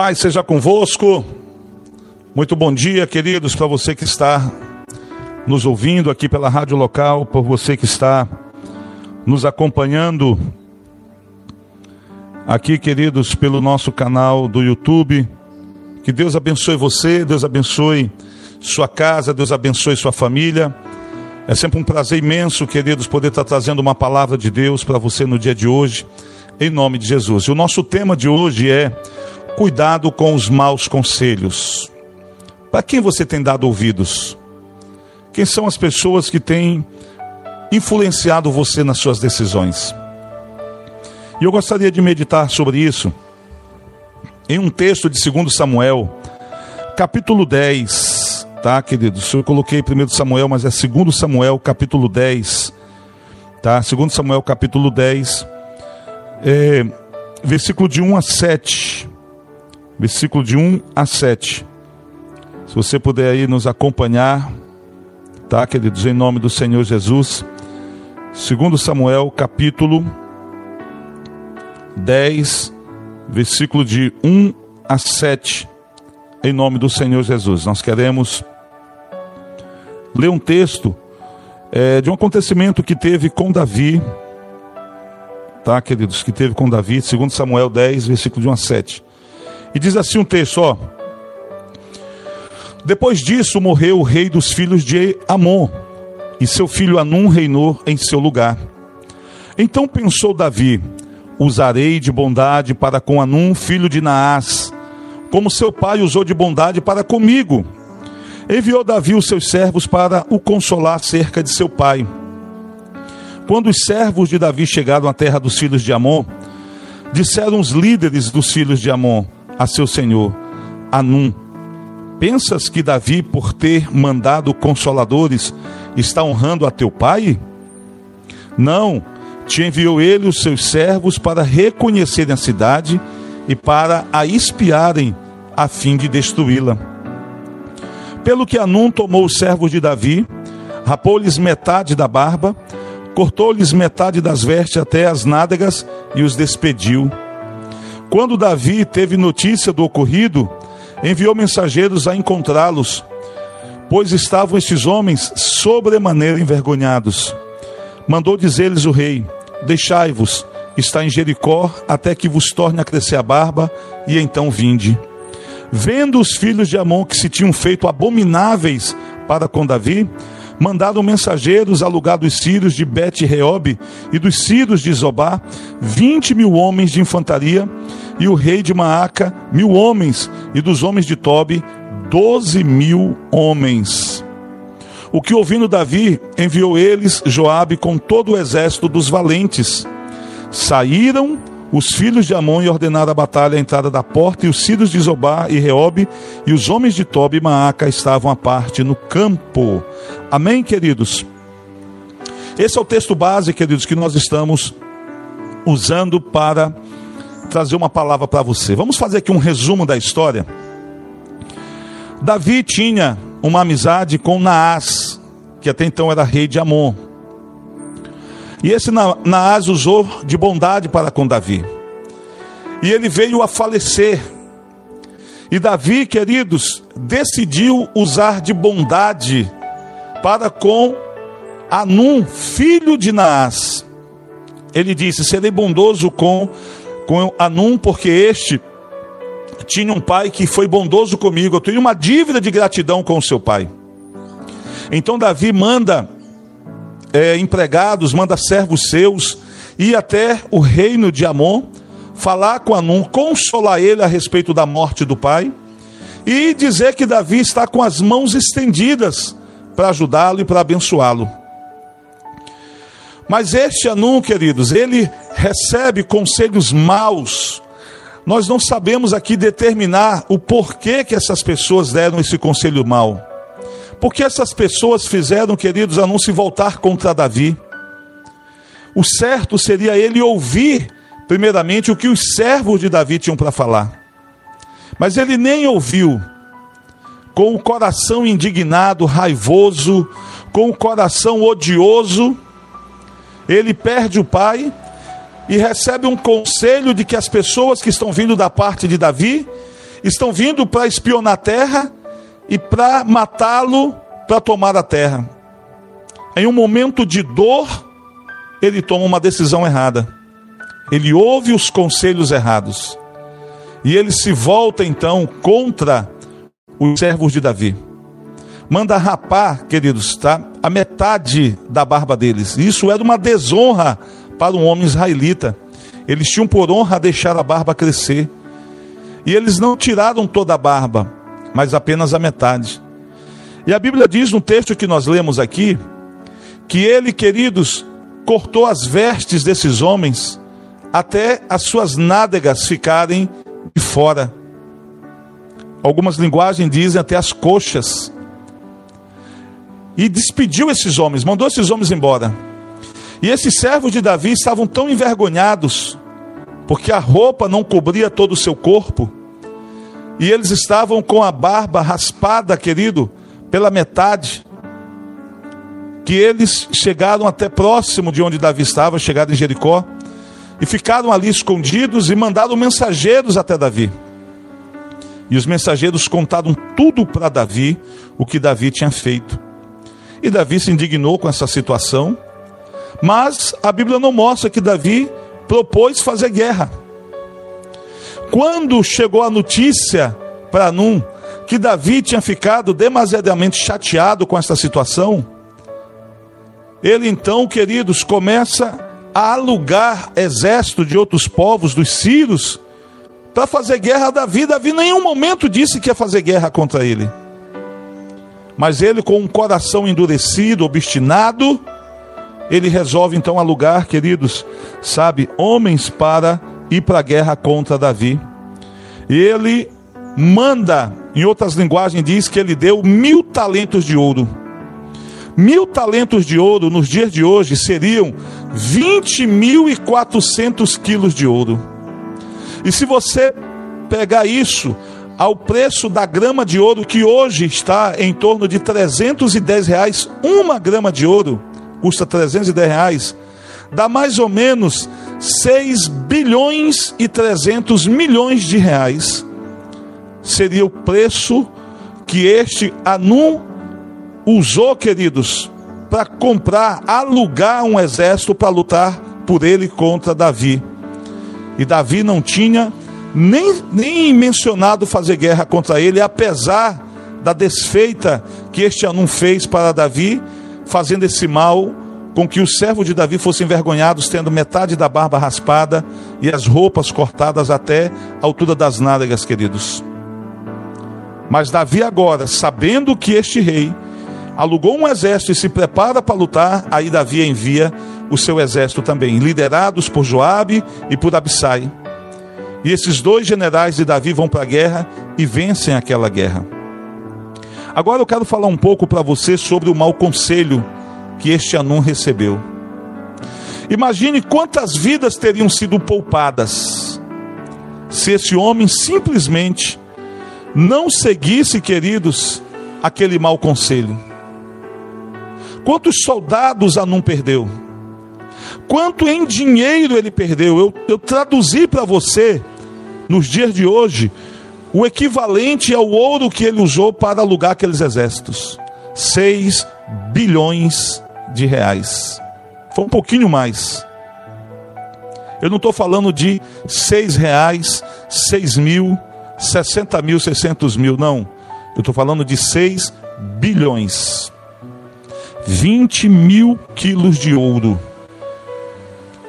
paz seja convosco. Muito bom dia, queridos, para você que está nos ouvindo aqui pela rádio local, por você que está nos acompanhando aqui, queridos, pelo nosso canal do YouTube. Que Deus abençoe você, Deus abençoe sua casa, Deus abençoe sua família. É sempre um prazer imenso, queridos, poder estar trazendo uma palavra de Deus para você no dia de hoje, em nome de Jesus. E o nosso tema de hoje é cuidado com os maus conselhos. Para quem você tem dado ouvidos? Quem são as pessoas que têm influenciado você nas suas decisões? E eu gostaria de meditar sobre isso em um texto de 2 Samuel, capítulo 10, tá, queridos? Eu coloquei 1 Samuel, mas é 2 Samuel, capítulo 10, tá? 2 Samuel, capítulo 10, é, versículo de 1 a 7 versículo de 1 a 7. Se você puder aí nos acompanhar, tá, queridos, em nome do Senhor Jesus. Segundo Samuel, capítulo 10, versículo de 1 a 7, em nome do Senhor Jesus. Nós queremos ler um texto é, de um acontecimento que teve com Davi, tá, queridos, que teve com Davi, segundo Samuel 10, versículo de 1 a 7. E diz assim um texto, ó. Depois disso morreu o rei dos filhos de Amon, e seu filho Anum reinou em seu lugar. Então pensou Davi: Usarei de bondade para com Anum, filho de Naás, como seu pai usou de bondade para comigo. Enviou Davi os seus servos para o consolar cerca de seu pai. Quando os servos de Davi chegaram à terra dos filhos de Amon, disseram os líderes dos filhos de Amon: a seu senhor, Anum: Pensas que Davi, por ter mandado consoladores, está honrando a teu pai? Não, te enviou ele os seus servos para reconhecerem a cidade e para a espiarem, a fim de destruí-la. Pelo que Anum tomou os servos de Davi, rapou-lhes metade da barba, cortou-lhes metade das vestes até as nádegas e os despediu. Quando Davi teve notícia do ocorrido, enviou mensageiros a encontrá-los, pois estavam estes homens sobremaneira envergonhados. Mandou dizer-lhes o rei: Deixai-vos, está em Jericó, até que vos torne a crescer a barba, e então vinde. Vendo os filhos de Amon que se tinham feito abomináveis para com Davi, mandaram mensageiros a lugar dos sírios de Bet-Reob e dos sírios de Zobá, vinte mil homens de infantaria, e o rei de Maaca, mil homens, e dos homens de Tobi, doze mil homens. O que ouvindo Davi, enviou eles Joabe com todo o exército dos valentes. Saíram os filhos de Amon e ordenaram a batalha à entrada da porta, e os filhos de Zobá e Reobe, e os homens de Tobi e Maaca estavam à parte no campo. Amém, queridos? Esse é o texto base, queridos, que nós estamos usando para trazer uma palavra para você. Vamos fazer aqui um resumo da história. Davi tinha uma amizade com Naás, que até então era rei de Amon. E esse Naás usou de bondade para com Davi. E ele veio a falecer. E Davi, queridos, decidiu usar de bondade para com Anum, filho de Naás. Ele disse: Serei bondoso com, com Anum, porque este tinha um pai que foi bondoso comigo. Eu tenho uma dívida de gratidão com o seu pai. Então Davi manda é, empregados, manda servos seus, ir até o reino de Amon, falar com Anum, consolar ele a respeito da morte do pai, e dizer que Davi está com as mãos estendidas para ajudá-lo e para abençoá-lo. Mas este Anum, queridos, ele recebe conselhos maus. Nós não sabemos aqui determinar o porquê que essas pessoas deram esse conselho mau. Porque essas pessoas fizeram, queridos, a não se voltar contra Davi. O certo seria ele ouvir, primeiramente, o que os servos de Davi tinham para falar. Mas ele nem ouviu, com o coração indignado, raivoso, com o coração odioso, ele perde o pai e recebe um conselho de que as pessoas que estão vindo da parte de Davi estão vindo para espionar a terra e para matá-lo, para tomar a terra. Em um momento de dor, ele toma uma decisão errada. Ele ouve os conselhos errados. E ele se volta então contra os servos de Davi. Manda rapar, queridos, tá? A metade da barba deles. Isso era uma desonra para um homem israelita. Eles tinham por honra deixar a barba crescer. E eles não tiraram toda a barba, mas apenas a metade. E a Bíblia diz no texto que nós lemos aqui, que ele, queridos, cortou as vestes desses homens até as suas nádegas ficarem de fora. Algumas linguagens dizem até as coxas. E despediu esses homens, mandou esses homens embora. E esses servos de Davi estavam tão envergonhados, porque a roupa não cobria todo o seu corpo, e eles estavam com a barba raspada, querido, pela metade, que eles chegaram até próximo de onde Davi estava, chegaram em Jericó, e ficaram ali escondidos e mandaram mensageiros até Davi. E os mensageiros contaram tudo para Davi, o que Davi tinha feito. E Davi se indignou com essa situação, mas a Bíblia não mostra que Davi propôs fazer guerra. Quando chegou a notícia para Num que Davi tinha ficado demasiadamente chateado com essa situação, ele então, queridos, começa a alugar exército de outros povos, dos sírios, para fazer guerra a Davi. Davi em nenhum momento disse que ia fazer guerra contra ele. Mas ele, com um coração endurecido, obstinado, ele resolve então alugar, queridos, sabe, homens para ir para a guerra contra Davi. E ele manda, em outras linguagens, diz que ele deu mil talentos de ouro. Mil talentos de ouro nos dias de hoje seriam 20.400 quilos de ouro. E se você pegar isso ao preço da grama de ouro, que hoje está em torno de 310 reais, uma grama de ouro custa 310 reais, dá mais ou menos 6 bilhões e 300 milhões de reais. Seria o preço que este Anum usou, queridos, para comprar, alugar um exército para lutar por ele contra Davi. E Davi não tinha nem, nem mencionado fazer guerra contra ele, apesar da desfeita que este Anum fez para Davi, fazendo esse mal com que os servos de Davi fossem envergonhados, tendo metade da barba raspada e as roupas cortadas até a altura das nádegas, queridos. Mas Davi agora, sabendo que este rei alugou um exército e se prepara para lutar, aí Davi envia o seu exército também, liderados por Joabe e por Abissai. E esses dois generais de Davi vão para a guerra e vencem aquela guerra. Agora eu quero falar um pouco para você sobre o mau conselho que este Anum recebeu. Imagine quantas vidas teriam sido poupadas se esse homem simplesmente não seguisse, queridos, aquele mau conselho. Quantos soldados Anum perdeu? Quanto em dinheiro ele perdeu? Eu, eu traduzi para você, nos dias de hoje, o equivalente ao ouro que ele usou para alugar aqueles exércitos: 6 bilhões de reais. Foi um pouquinho mais. Eu não estou falando de 6 reais, 6 mil, 60 mil, 600 mil, não. Eu estou falando de 6 bilhões. 20 mil quilos de ouro.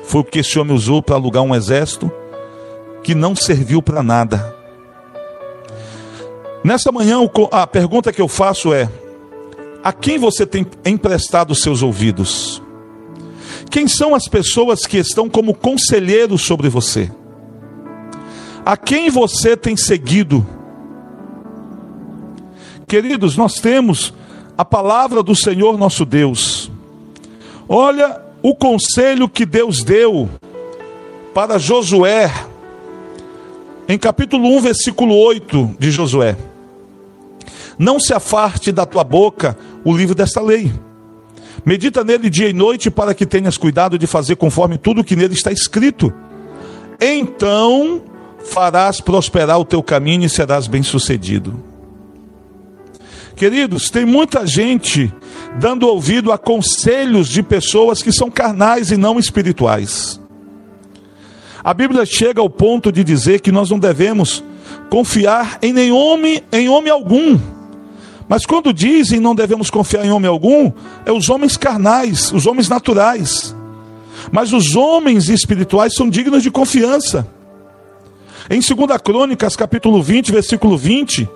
Foi o que esse homem usou para alugar um exército que não serviu para nada. Nessa manhã, a pergunta que eu faço é: a quem você tem emprestado seus ouvidos? Quem são as pessoas que estão como conselheiros sobre você? A quem você tem seguido? Queridos, nós temos a palavra do Senhor nosso Deus. Olha o conselho que Deus deu para Josué, em capítulo 1, versículo 8 de Josué. Não se afarte da tua boca o livro desta lei. Medita nele dia e noite para que tenhas cuidado de fazer conforme tudo que nele está escrito. Então farás prosperar o teu caminho e serás bem-sucedido. Queridos, tem muita gente dando ouvido a conselhos de pessoas que são carnais e não espirituais. A Bíblia chega ao ponto de dizer que nós não devemos confiar em nenhum homem, em homem algum. Mas quando dizem não devemos confiar em homem algum, é os homens carnais, os homens naturais. Mas os homens espirituais são dignos de confiança. Em 2 Crônicas, capítulo 20, versículo 20,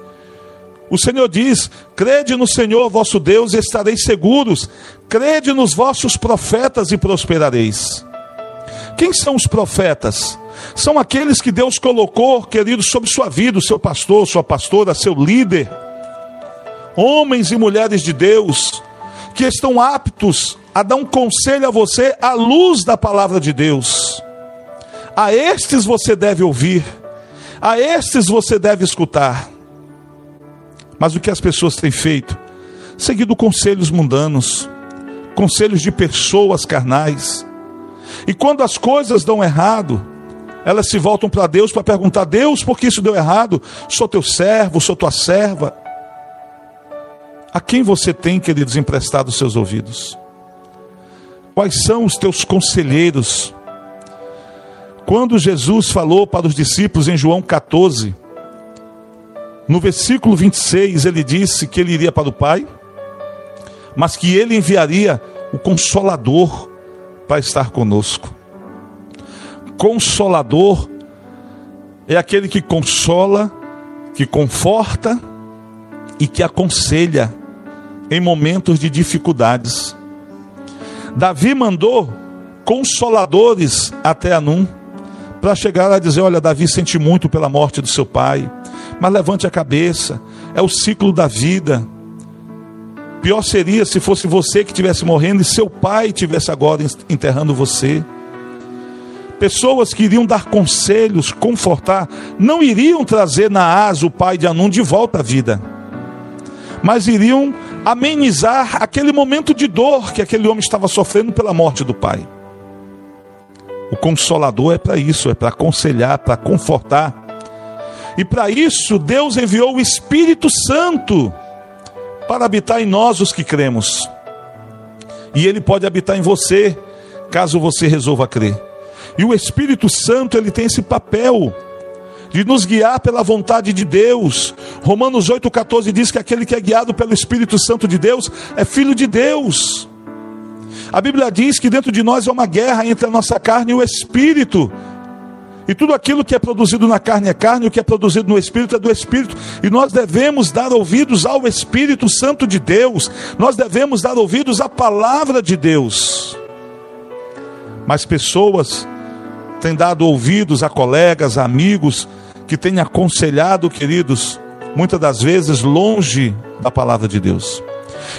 o Senhor diz: Crede no Senhor vosso Deus e estareis seguros, crede nos vossos profetas e prosperareis. Quem são os profetas? São aqueles que Deus colocou, queridos, sobre sua vida, o seu pastor, sua pastora, seu líder. Homens e mulheres de Deus, que estão aptos a dar um conselho a você à luz da palavra de Deus. A estes você deve ouvir, a estes você deve escutar. Mas o que as pessoas têm feito? Seguido conselhos mundanos, conselhos de pessoas carnais. E quando as coisas dão errado, elas se voltam para Deus para perguntar: Deus, por que isso deu errado? Sou teu servo, sou tua serva. A quem você tem, queridos, emprestado os seus ouvidos? Quais são os teus conselheiros? Quando Jesus falou para os discípulos em João 14, no versículo 26, ele disse que ele iria para o Pai, mas que ele enviaria o Consolador para estar conosco. Consolador é aquele que consola, que conforta e que aconselha em momentos de dificuldades. Davi mandou consoladores até Anum para chegar a dizer: Olha, Davi sente muito pela morte do seu pai mas levante a cabeça, é o ciclo da vida. Pior seria se fosse você que estivesse morrendo e seu pai estivesse agora enterrando você. Pessoas que iriam dar conselhos, confortar, não iriam trazer Naás, o pai de Anum, de volta à vida, mas iriam amenizar aquele momento de dor que aquele homem estava sofrendo pela morte do pai. O consolador é para isso, é para aconselhar, para confortar. E para isso, Deus enviou o Espírito Santo para habitar em nós, os que cremos. E ele pode habitar em você, caso você resolva crer. E o Espírito Santo, ele tem esse papel de nos guiar pela vontade de Deus. Romanos 8,14 diz que aquele que é guiado pelo Espírito Santo de Deus é filho de Deus. A Bíblia diz que dentro de nós é uma guerra entre a nossa carne e o Espírito. E tudo aquilo que é produzido na carne é carne, o que é produzido no espírito é do espírito. E nós devemos dar ouvidos ao Espírito Santo de Deus. Nós devemos dar ouvidos à palavra de Deus. Mas pessoas têm dado ouvidos a colegas, a amigos que têm aconselhado, queridos, muitas das vezes longe da palavra de Deus.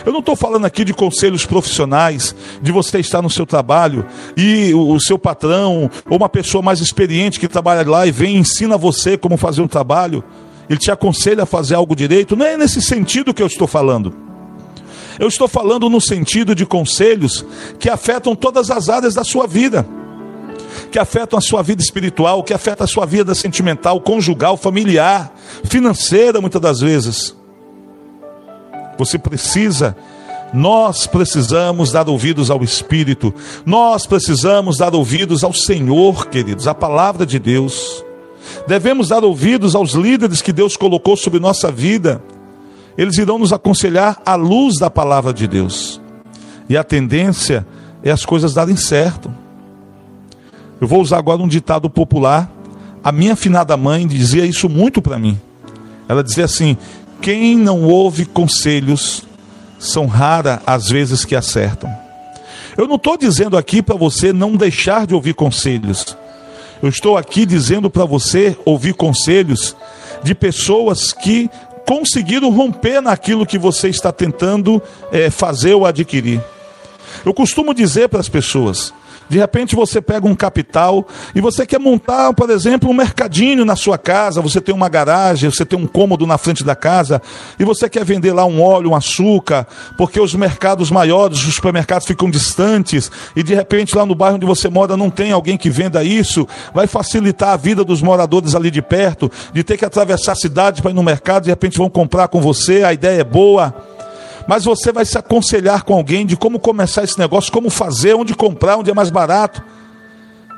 Eu não estou falando aqui de conselhos profissionais, de você estar no seu trabalho e o, seu patrão ou uma pessoa mais experiente que trabalha lá e vem e ensina você como fazer um trabalho, ele te aconselha a fazer algo direito. Não é nesse sentido que eu estou falando. Eu estou falando no sentido de conselhos que afetam todas as áreas da sua vida que afetam a sua vida espiritual, que afetam a sua vida sentimental, conjugal, familiar, financeira, muitas das vezes. Você precisa, nós precisamos dar ouvidos ao Espírito, nós precisamos dar ouvidos ao Senhor, queridos, à palavra de Deus. Devemos dar ouvidos aos líderes que Deus colocou sobre nossa vida. Eles irão nos aconselhar à luz da palavra de Deus. E a tendência é as coisas darem certo. Eu vou usar agora um ditado popular. A minha finada mãe dizia isso muito para mim. Ela dizia assim: quem não ouve conselhos são raras as vezes que acertam. Eu não estou dizendo aqui para você não deixar de ouvir conselhos. Eu estou aqui dizendo para você ouvir conselhos de pessoas que conseguiram romper naquilo que você está tentando é, fazer ou adquirir. Eu costumo dizer para as pessoas: de repente você pega um capital e você quer montar, por exemplo, um mercadinho na sua casa, você tem uma garagem, você tem um cômodo na frente da casa e você quer vender lá um óleo, um açúcar, porque os mercados maiores, os supermercados ficam distantes e de repente lá no bairro onde você mora não tem alguém que venda isso, vai facilitar a vida dos moradores ali de perto, de ter que atravessar a cidade para ir no mercado, de repente vão comprar com você, a ideia é boa mas você vai se aconselhar com alguém de como começar esse negócio, como fazer, onde comprar, onde é mais barato.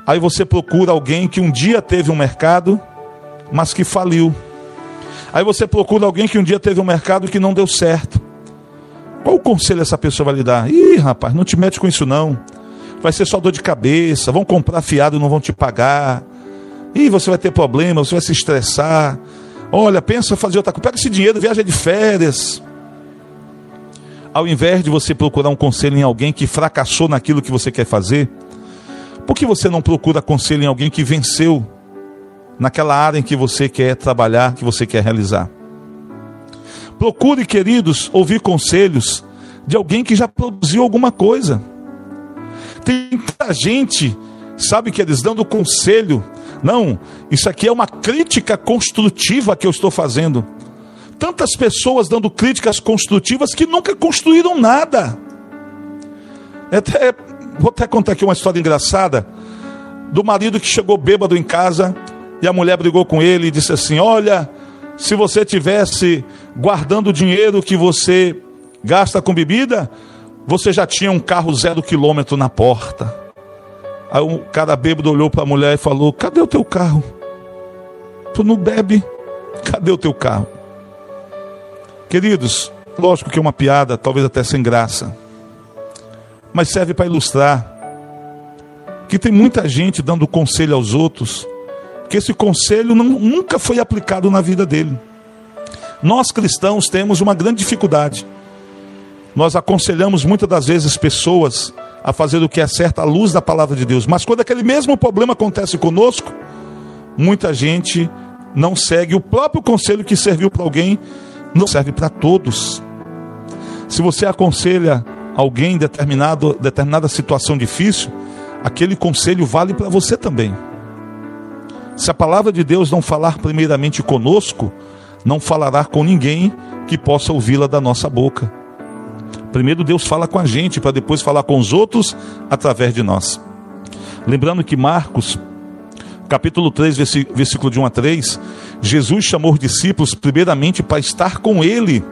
Aí você procura alguém que um dia teve um mercado, mas que faliu. Aí você procura alguém que um dia teve um mercado que não deu certo. Qual o conselho essa pessoa vai lhe dar? Ih, rapaz, não te mete com isso não. Vai ser só dor de cabeça, vão comprar fiado e não vão te pagar. Ih, você vai ter problema, você vai se estressar. Olha, pensa fazer outra coisa. Pega esse dinheiro, viaja de férias ao invés de você procurar um conselho em alguém que fracassou naquilo que você quer fazer, por que você não procura conselho em alguém que venceu naquela área em que você quer trabalhar, que você quer realizar? Procure, queridos, ouvir conselhos de alguém que já produziu alguma coisa. Tem muita gente, sabe que eles dando conselho. Não, isso aqui é uma crítica construtiva que eu estou fazendo tantas pessoas dando críticas construtivas que nunca construíram nada. Até, vou até contar aqui uma história engraçada do marido que chegou bêbado em casa e a mulher brigou com ele e disse assim: Olha, se você tivesse guardando o dinheiro que você gasta com bebida, você já tinha um carro zero quilômetro na porta. Aí o cara bêbado olhou para a mulher e falou: Cadê o teu carro? Tu não bebe? Cadê o teu carro? Queridos, lógico que é uma piada, talvez até sem graça, mas serve para ilustrar que tem muita gente dando conselho aos outros, que esse conselho não, nunca foi aplicado na vida dele. Nós cristãos temos uma grande dificuldade. Nós aconselhamos muitas das vezes pessoas a fazer o que é certo à luz da palavra de Deus, mas quando aquele mesmo problema acontece conosco, muita gente não segue o próprio conselho que serviu para alguém não serve para todos. Se você aconselha alguém em determinado, determinada situação difícil, aquele conselho vale para você também. Se a palavra de Deus não falar primeiramente conosco, não falará com ninguém que possa ouvi-la da nossa boca. Primeiro Deus fala com a gente, para depois falar com os outros através de nós. Lembrando que Marcos, capítulo 3, versículo de 1 a 3, Jesus chamou os discípulos primeiramente para estar com ele,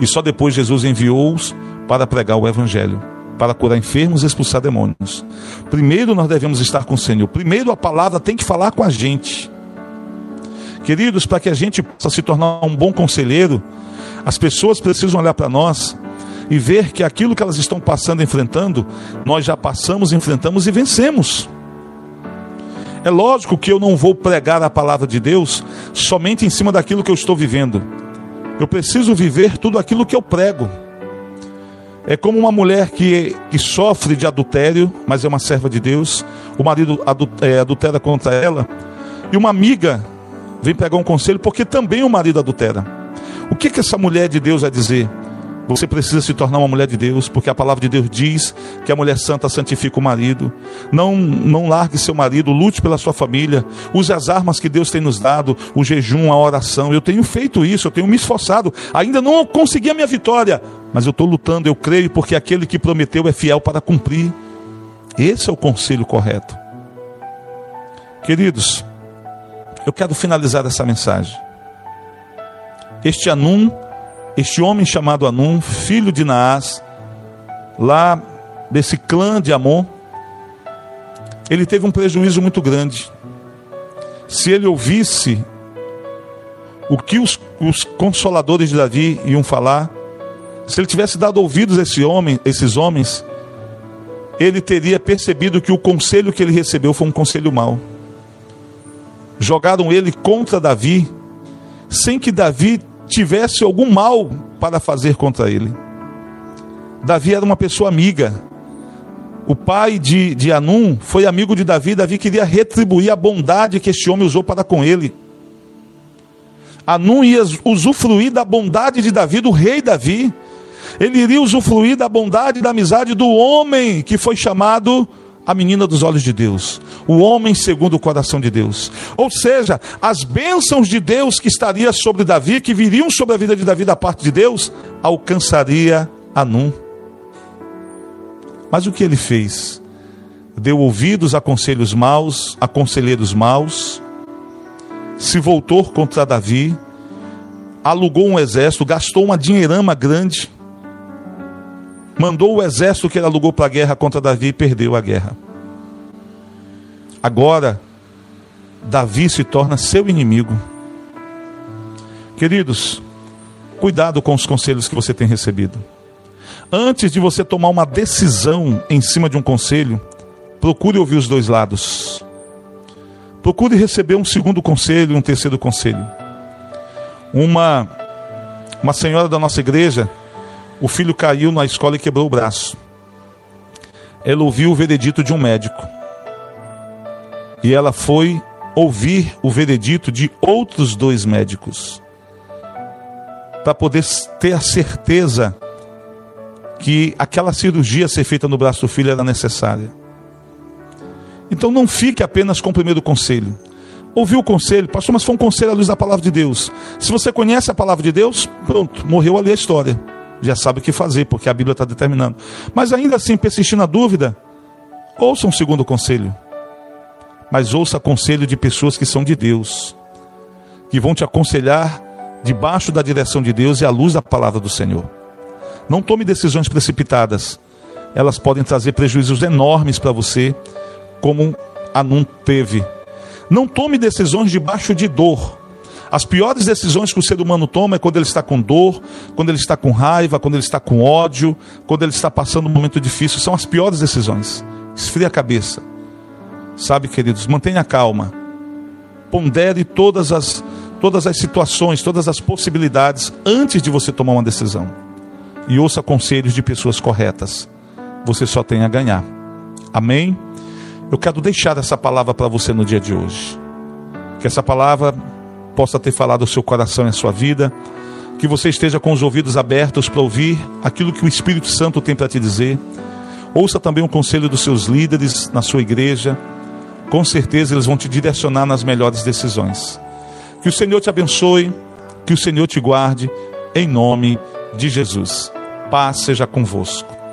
e só depois Jesus enviou-os para pregar o evangelho, para curar enfermos e expulsar demônios. Primeiro nós devemos estar com o Senhor. Primeiro a palavra tem que falar com a gente. Queridos, para que a gente possa se tornar um bom conselheiro, as pessoas precisam olhar para nós e ver que aquilo que elas estão passando, enfrentando, nós já passamos, enfrentamos e vencemos. É lógico que eu não vou pregar a palavra de Deus somente em cima daquilo que eu estou vivendo. Eu preciso viver tudo aquilo que eu prego. É como uma mulher que, que sofre de adultério, mas é uma serva de Deus. O marido é, adultera contra ela. E uma amiga vem pegar um conselho, porque também o marido adultera. O que, que essa mulher de Deus vai dizer? Você precisa se tornar uma mulher de Deus, porque a palavra de Deus diz que a mulher santa santifica o marido. Não, não largue seu marido, lute pela sua família, use as armas que Deus tem nos dado, o jejum, a oração. Eu tenho feito isso, eu tenho me esforçado. Ainda não consegui a minha vitória, mas eu estou lutando, eu creio, porque aquele que prometeu é fiel para cumprir. Esse é o conselho correto. Queridos, eu quero finalizar essa mensagem. Este Anum este homem chamado Anum, filho de Naás, lá desse clã de Amon, ele teve um prejuízo muito grande. Se ele ouvisse o que os, os consoladores de Davi iam falar, se ele tivesse dado ouvidos a esse homem, esses homens, ele teria percebido que o conselho que ele recebeu foi um conselho mau. Jogaram ele contra Davi, sem que Davi tivesse algum mal para fazer contra ele. Davi era uma pessoa amiga. O pai de, de Anum foi amigo de Davi. Davi queria retribuir a bondade que este homem usou para com ele. Anum ia usufruir da bondade de Davi, do rei Davi. ele iria usufruir da bondade e da amizade do homem que foi chamado a menina dos olhos de Deus, o homem segundo o coração de Deus. Ou seja, as bênçãos de Deus que estaria sobre Davi, que viriam sobre a vida de Davi da parte de Deus, alcançaria Anum. Mas o que ele fez? Deu ouvidos a conselhos maus, a conselheiros maus, se voltou contra Davi, alugou um exército, gastou uma dinheirama grande, mandou o exército que ele alugou para a guerra contra Davi e perdeu a guerra. Agora, Davi se torna seu inimigo. Queridos, cuidado com os conselhos que você tem recebido. Antes de você tomar uma decisão em cima de um conselho, procure ouvir os dois lados. Procure receber um segundo conselho e um terceiro conselho. Uma, uma senhora da nossa igreja o filho caiu na escola e quebrou o braço. Ela ouviu o veredito de um médico. E ela foi ouvir o veredito de outros dois médicos. Para poder ter a certeza que aquela cirurgia a ser feita no braço do filho era necessária. Então não fique apenas com o primeiro conselho. Ouviu o conselho, pastor, mas foi um conselho à luz da palavra de Deus. Se você conhece a palavra de Deus, pronto, morreu ali a história já sabe o que fazer, porque a Bíblia está determinando. Mas ainda assim, persistir na dúvida, ouça um segundo conselho. Mas ouça conselho de pessoas que são de Deus, que vão te aconselhar debaixo da direção de Deus e à luz da palavra do Senhor. Não tome decisões precipitadas, elas podem trazer prejuízos enormes para você, como Anum teve. Não tome decisões debaixo de dor as piores decisões que o ser humano toma é quando ele está com dor, quando ele está com raiva, quando ele está com ódio, quando ele está passando um momento difícil. São as piores decisões. Esfria a cabeça. Sabe, queridos, mantenha calma. Pondere todas as, todas as situações, todas as possibilidades antes de você tomar uma decisão. E ouça conselhos de pessoas corretas. Você só tem a ganhar. Amém? Eu quero deixar essa palavra para você no dia de hoje. Que essa palavra possa ter falado ao seu coração e à sua vida, que você esteja com os ouvidos abertos para ouvir aquilo que o Espírito Santo tem para te dizer. Ouça também o conselho dos seus líderes na sua igreja. Com certeza eles vão te direcionar nas melhores decisões. Que o Senhor te abençoe, que o Senhor te guarde, em nome de Jesus. Paz seja convosco.